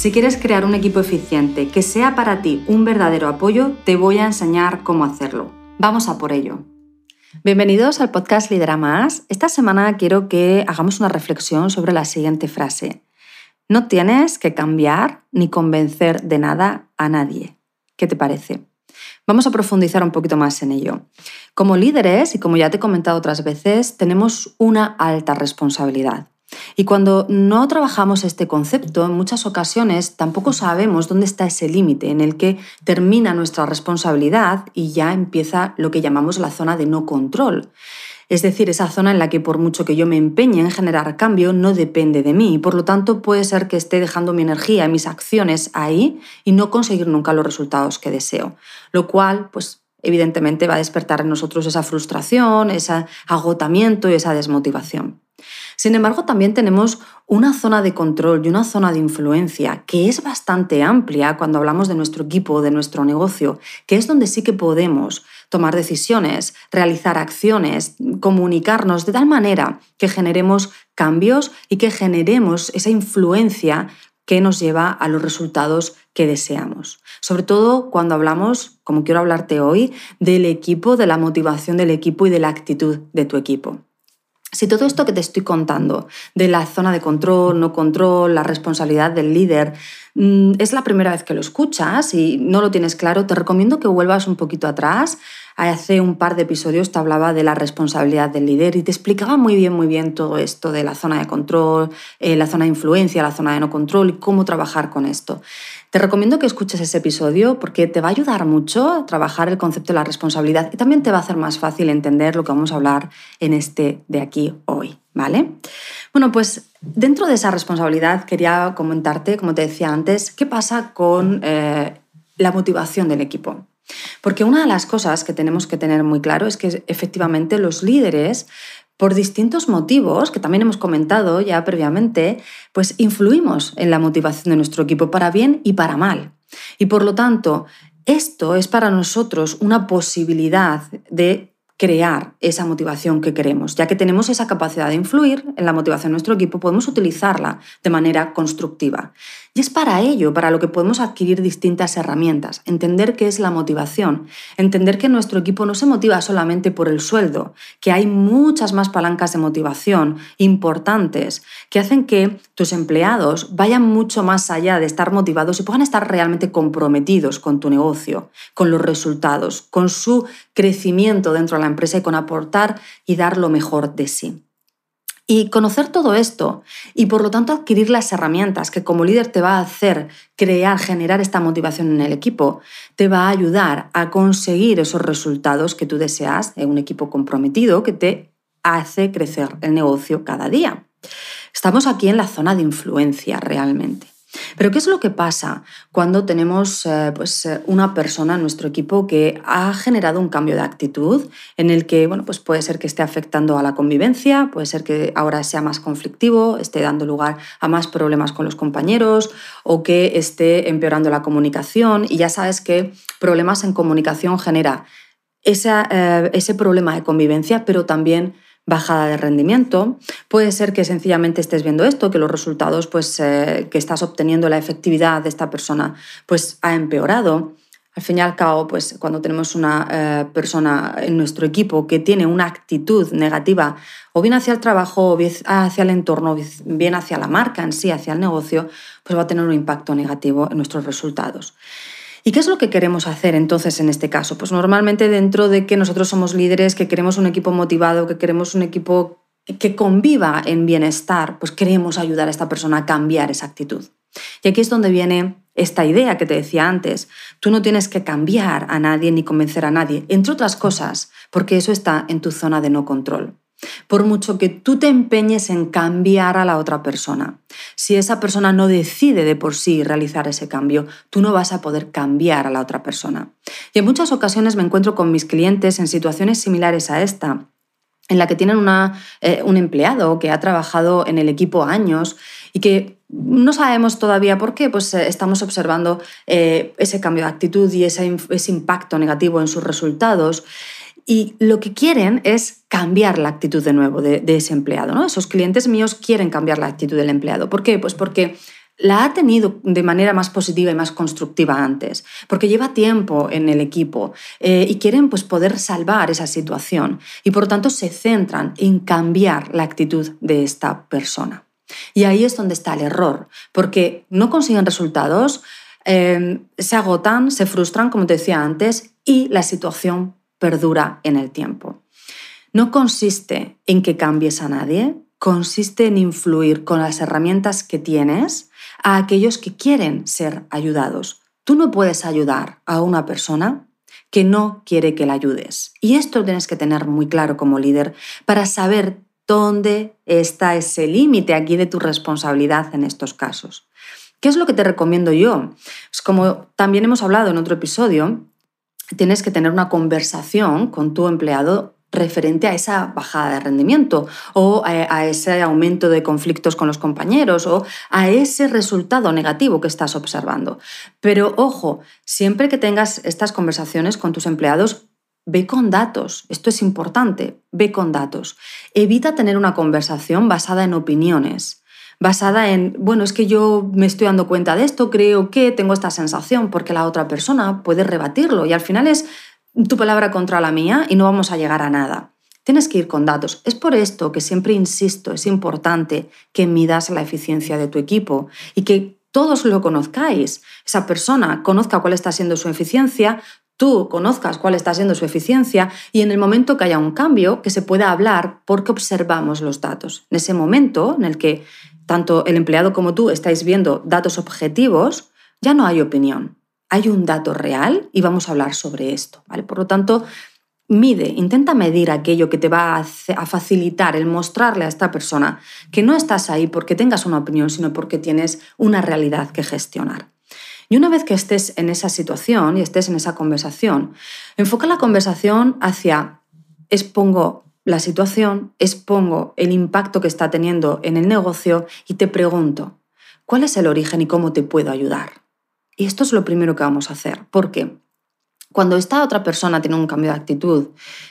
Si quieres crear un equipo eficiente que sea para ti un verdadero apoyo, te voy a enseñar cómo hacerlo. Vamos a por ello. Bienvenidos al podcast Lidera Más. Esta semana quiero que hagamos una reflexión sobre la siguiente frase. No tienes que cambiar ni convencer de nada a nadie. ¿Qué te parece? Vamos a profundizar un poquito más en ello. Como líderes, y como ya te he comentado otras veces, tenemos una alta responsabilidad. Y cuando no trabajamos este concepto, en muchas ocasiones tampoco sabemos dónde está ese límite en el que termina nuestra responsabilidad y ya empieza lo que llamamos la zona de no control. Es decir, esa zona en la que por mucho que yo me empeñe en generar cambio, no depende de mí. Y por lo tanto, puede ser que esté dejando mi energía y mis acciones ahí y no conseguir nunca los resultados que deseo. Lo cual, pues, evidentemente va a despertar en nosotros esa frustración, ese agotamiento y esa desmotivación. Sin embargo, también tenemos una zona de control y una zona de influencia que es bastante amplia cuando hablamos de nuestro equipo, de nuestro negocio, que es donde sí que podemos tomar decisiones, realizar acciones, comunicarnos de tal manera que generemos cambios y que generemos esa influencia que nos lleva a los resultados que deseamos. Sobre todo cuando hablamos, como quiero hablarte hoy, del equipo, de la motivación del equipo y de la actitud de tu equipo. Si todo esto que te estoy contando, de la zona de control, no control, la responsabilidad del líder, mm, es la primera vez que lo escuchas y no lo tienes claro, te recomiendo que vuelvas un poquito atrás. Hace un par de episodios te hablaba de la responsabilidad del líder y te explicaba muy bien, muy bien todo esto de la zona de control, eh, la zona de influencia, la zona de no control y cómo trabajar con esto. Te recomiendo que escuches ese episodio porque te va a ayudar mucho a trabajar el concepto de la responsabilidad y también te va a hacer más fácil entender lo que vamos a hablar en este de aquí hoy, ¿vale? Bueno, pues dentro de esa responsabilidad quería comentarte, como te decía antes, qué pasa con eh, la motivación del equipo. Porque una de las cosas que tenemos que tener muy claro es que efectivamente los líderes por distintos motivos que también hemos comentado ya previamente, pues influimos en la motivación de nuestro equipo para bien y para mal. Y por lo tanto, esto es para nosotros una posibilidad de crear esa motivación que queremos. Ya que tenemos esa capacidad de influir en la motivación de nuestro equipo, podemos utilizarla de manera constructiva. Y es para ello, para lo que podemos adquirir distintas herramientas, entender qué es la motivación, entender que nuestro equipo no se motiva solamente por el sueldo, que hay muchas más palancas de motivación importantes que hacen que tus empleados vayan mucho más allá de estar motivados y puedan estar realmente comprometidos con tu negocio, con los resultados, con su crecimiento dentro de la empresa y con aportar y dar lo mejor de sí. Y conocer todo esto y por lo tanto adquirir las herramientas que como líder te va a hacer crear, generar esta motivación en el equipo, te va a ayudar a conseguir esos resultados que tú deseas en un equipo comprometido que te hace crecer el negocio cada día. Estamos aquí en la zona de influencia realmente. Pero ¿qué es lo que pasa cuando tenemos eh, pues, eh, una persona en nuestro equipo que ha generado un cambio de actitud en el que bueno, pues puede ser que esté afectando a la convivencia, puede ser que ahora sea más conflictivo, esté dando lugar a más problemas con los compañeros o que esté empeorando la comunicación y ya sabes que problemas en comunicación genera eh, ese problema de convivencia, pero también bajada de rendimiento. Puede ser que sencillamente estés viendo esto, que los resultados pues, eh, que estás obteniendo, la efectividad de esta persona, pues ha empeorado. Al fin y al cabo, pues cuando tenemos una eh, persona en nuestro equipo que tiene una actitud negativa, o bien hacia el trabajo, o bien hacia el entorno, bien hacia la marca en sí, hacia el negocio, pues va a tener un impacto negativo en nuestros resultados. ¿Y qué es lo que queremos hacer entonces en este caso? Pues normalmente dentro de que nosotros somos líderes, que queremos un equipo motivado, que queremos un equipo que conviva en bienestar, pues queremos ayudar a esta persona a cambiar esa actitud. Y aquí es donde viene esta idea que te decía antes. Tú no tienes que cambiar a nadie ni convencer a nadie, entre otras cosas, porque eso está en tu zona de no control. Por mucho que tú te empeñes en cambiar a la otra persona. Si esa persona no decide de por sí realizar ese cambio, tú no vas a poder cambiar a la otra persona. Y en muchas ocasiones me encuentro con mis clientes en situaciones similares a esta, en la que tienen eh, un empleado que ha trabajado en el equipo años y que no sabemos todavía por qué, pues eh, estamos observando eh, ese cambio de actitud y ese, impacto negativo en sus resultados. Y lo que quieren es cambiar la actitud de nuevo de, ese empleado. ¿no? Esos clientes míos quieren cambiar la actitud del empleado. ¿Por qué? Pues porque la ha tenido de manera más positiva y más constructiva antes, porque lleva tiempo en el equipo eh, y quieren pues, poder salvar esa situación y por tanto se centran en cambiar la actitud de esta persona. Y ahí es donde está el error, porque no consiguen resultados, eh, se agotan, se frustran, como te decía antes, y la situación perdura en el tiempo. No consiste en que cambies a nadie, consiste en influir con las herramientas que tienes a aquellos que quieren ser ayudados. Tú no puedes ayudar a una persona que no quiere que la ayudes. Y esto tienes que tener muy claro como líder para saber dónde está ese límite aquí de tu responsabilidad en estos casos. ¿Qué es lo que te recomiendo yo? Pues como también hemos hablado en otro episodio, tienes que tener una conversación con tu empleado referente a esa bajada de rendimiento o a, ese aumento de conflictos con los compañeros o a ese resultado negativo que estás observando. Pero ojo, siempre que tengas estas conversaciones con tus empleados, ve con datos. Esto es importante, ve con datos. Evita tener una conversación basada en opiniones basada en, bueno, es que yo me estoy dando cuenta de esto, creo que tengo esta sensación, porque la otra persona puede rebatirlo y al final es tu palabra contra la mía y no vamos a llegar a nada. Tienes que ir con datos. Es por esto que siempre insisto, es importante que midas la eficiencia de tu equipo y que todos lo conozcáis. Esa persona conozca cuál está siendo su eficiencia, tú conozcas cuál está siendo su eficiencia y en el momento que haya un cambio, que se pueda hablar porque observamos los datos. En ese momento en el que tanto el empleado como tú estáis viendo datos objetivos, ya no hay opinión hay un dato real y vamos a hablar sobre esto. Por lo tanto, mide, intenta medir aquello que te va a, facilitar el mostrarle a esta persona que no estás ahí porque tengas una opinión, sino porque tienes una realidad que gestionar. Y una vez que estés en esa situación y estés en esa conversación, enfoca la conversación hacia expongo la situación, expongo el impacto que está teniendo en el negocio y te pregunto, ¿cuál es el origen y cómo te puedo ayudar? Y esto es lo primero que vamos a hacer. porque Cuando esta otra persona tiene un cambio de actitud,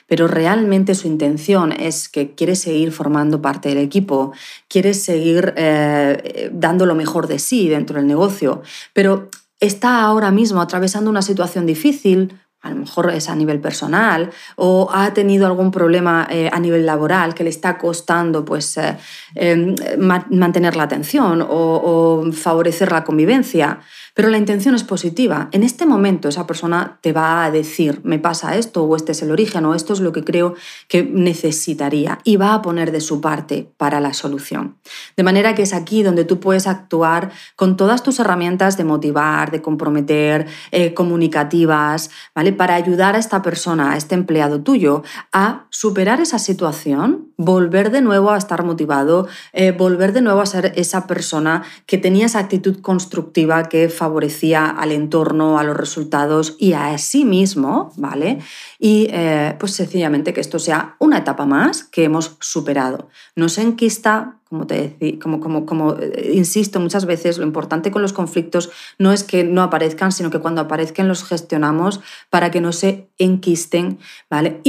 pero realmente su intención es que quiere seguir formando parte del equipo, quiere seguir eh, dando lo mejor de sí dentro del negocio, pero está ahora mismo atravesando una situación difícil, a lo mejor es a nivel personal, o ha tenido algún problema eh, a nivel laboral que le está costando pues, eh, em, mantener la atención o favorecer la convivencia, pero la intención es positiva. En este momento esa persona te va a decir, me pasa esto, o este es el origen, o esto es lo que creo que necesitaría, y va a poner de su parte para la solución. De manera que es aquí donde tú puedes actuar con todas tus herramientas de motivar, de comprometer, eh, comunicativas, ¿vale? Para ayudar a esta persona, a este empleado tuyo, a superar esa situación, volver de nuevo a estar motivado, eh, volver de nuevo a ser esa persona que tenía esa actitud constructiva que favorecía al entorno, a los resultados y a sí mismo, ¿vale? Y eh, pues sencillamente que esto sea una etapa más que hemos superado. No se enquista, como te decía, como, como, como eh, insisto muchas veces, lo importante con los conflictos no es que no aparezcan, sino que cuando aparezcan los gestionamos para que no se enquisten, ¿vale?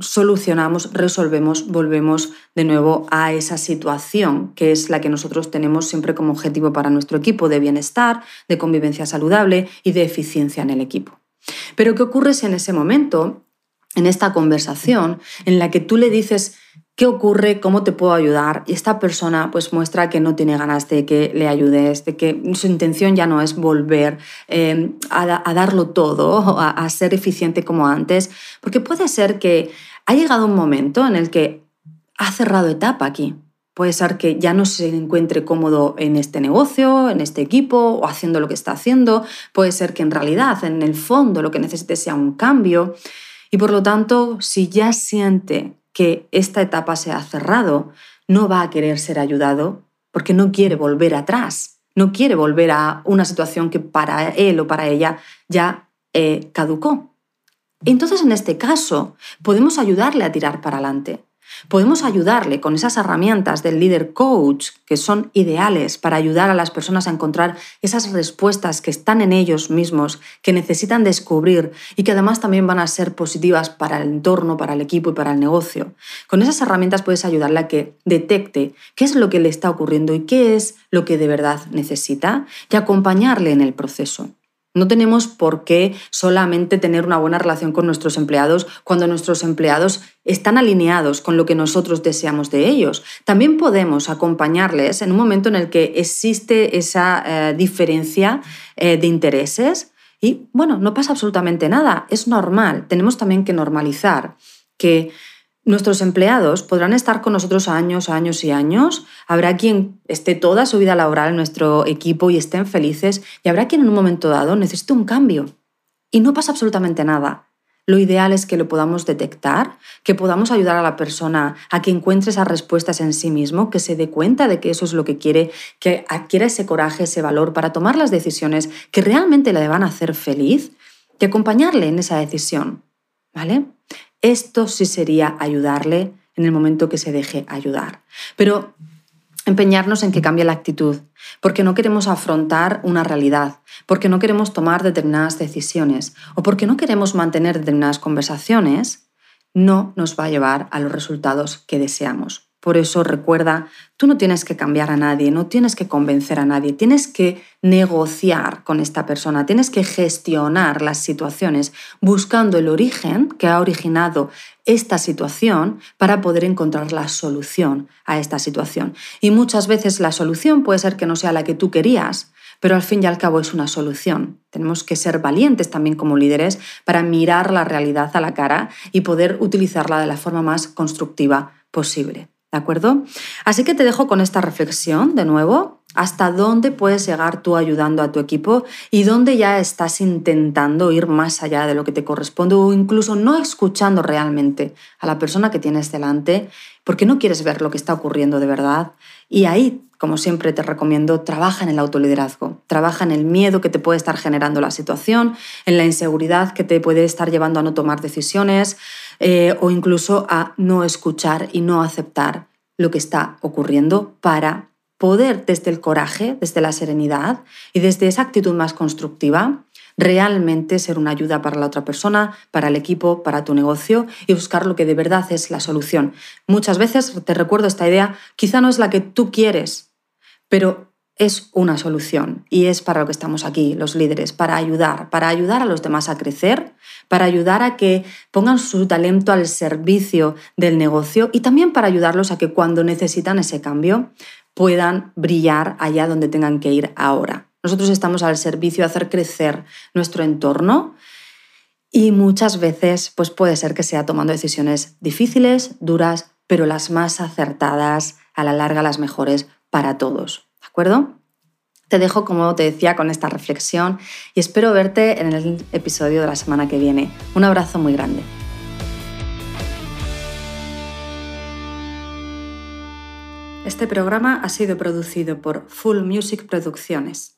Solucionamos, resolvemos, volvemos de nuevo a esa situación que es la que nosotros tenemos siempre como objetivo para nuestro equipo de bienestar, de convivencia saludable y de eficiencia en el equipo. Pero ¿qué ocurre si en ese momento, en esta conversación, en la que tú le dices qué ocurre, cómo te puedo ayudar, y esta persona pues muestra que no tiene ganas de que le ayudes, de que su intención ya no es volver eh, a, darlo todo, a ser eficiente como antes, porque puede ser que ha llegado un momento en el que ha cerrado etapa aquí. Puede ser que ya no se encuentre cómodo en este negocio, en este equipo o haciendo lo que está haciendo. Puede ser que en realidad, en el fondo, lo que necesite sea un cambio. Y por lo tanto, si ya siente que esta etapa se ha cerrado, no va a querer ser ayudado porque no quiere volver atrás, no quiere volver a una situación que para él o para ella ya eh, caducó. Entonces, en este caso, podemos ayudarle a tirar para adelante. Podemos ayudarle con esas herramientas del líder coach que son ideales para ayudar a las personas a encontrar esas respuestas que están en ellos mismos, que necesitan descubrir y que además también van a ser positivas para el entorno, para el equipo y para el negocio. Con esas herramientas puedes ayudarle a que detecte qué es lo que le está ocurriendo y qué es lo que de verdad necesita y acompañarle en el proceso. No tenemos por qué solamente tener una buena relación con nuestros empleados cuando nuestros empleados están alineados con lo que nosotros deseamos de ellos. También podemos acompañarles en un momento en el que existe esa eh, diferencia eh, de intereses y, bueno, no pasa absolutamente nada, es normal. Tenemos también que normalizar que Nuestros empleados podrán estar con nosotros años, años y años. Habrá quien esté toda su vida laboral en nuestro equipo y estén felices y habrá quien en un momento dado necesite un cambio. Y no pasa absolutamente nada. Lo ideal es que lo podamos detectar, que podamos ayudar a la persona a que encuentre esas respuestas en sí mismo, que se dé cuenta de que eso es lo que quiere, que adquiera ese coraje, ese valor para tomar las decisiones que realmente le van a hacer feliz y acompañarle en esa decisión. ¿Vale? Esto sí sería ayudarle en el momento que se deje ayudar. Pero empeñarnos en que cambie la actitud, porque no queremos afrontar una realidad, porque no queremos tomar determinadas decisiones o porque no queremos mantener determinadas conversaciones, no nos va a llevar a los resultados que deseamos. Por eso recuerda, tú no tienes que cambiar a nadie, no tienes que convencer a nadie, tienes que negociar con esta persona, tienes que gestionar las situaciones buscando el origen que ha originado esta situación para poder encontrar la solución a esta situación. Y muchas veces la solución puede ser que no sea la que tú querías, pero al fin y al cabo es una solución. Tenemos que ser valientes también como líderes para mirar la realidad a la cara y poder utilizarla de la forma más constructiva posible. ¿De acuerdo? Así que te dejo con esta reflexión de nuevo. ¿Hasta dónde puedes llegar tú ayudando a tu equipo y dónde ya estás intentando ir más allá de lo que te corresponde o incluso no escuchando realmente a la persona que tienes delante porque no quieres ver lo que está ocurriendo de verdad? Y ahí, como siempre te recomiendo, trabaja en el autoliderazgo, trabaja en el miedo que te puede estar generando la situación, en la inseguridad que te puede estar llevando a no tomar decisiones, eh, o incluso a no escuchar y no aceptar lo que está ocurriendo para poder desde el coraje, desde la serenidad y desde esa actitud más constructiva, realmente ser una ayuda para la otra persona, para el equipo, para tu negocio y buscar lo que de verdad es la solución. Muchas veces, te recuerdo esta idea, quizá no es la que tú quieres, pero es una solución y es para lo que estamos aquí, los líderes, para ayudar, para ayudar a los demás a crecer, para ayudar a que pongan su talento al servicio del negocio y también para ayudarlos a que cuando necesitan ese cambio puedan brillar allá donde tengan que ir ahora. Nosotros estamos al servicio de hacer crecer nuestro entorno y muchas veces pues puede ser que sea tomando decisiones difíciles, duras, pero las más acertadas, a la larga las mejores para todos Te dejo, como te decía, con esta reflexión y espero verte en el episodio de la semana que viene. Un abrazo muy grande. Este programa ha sido producido por Full Music Producciones.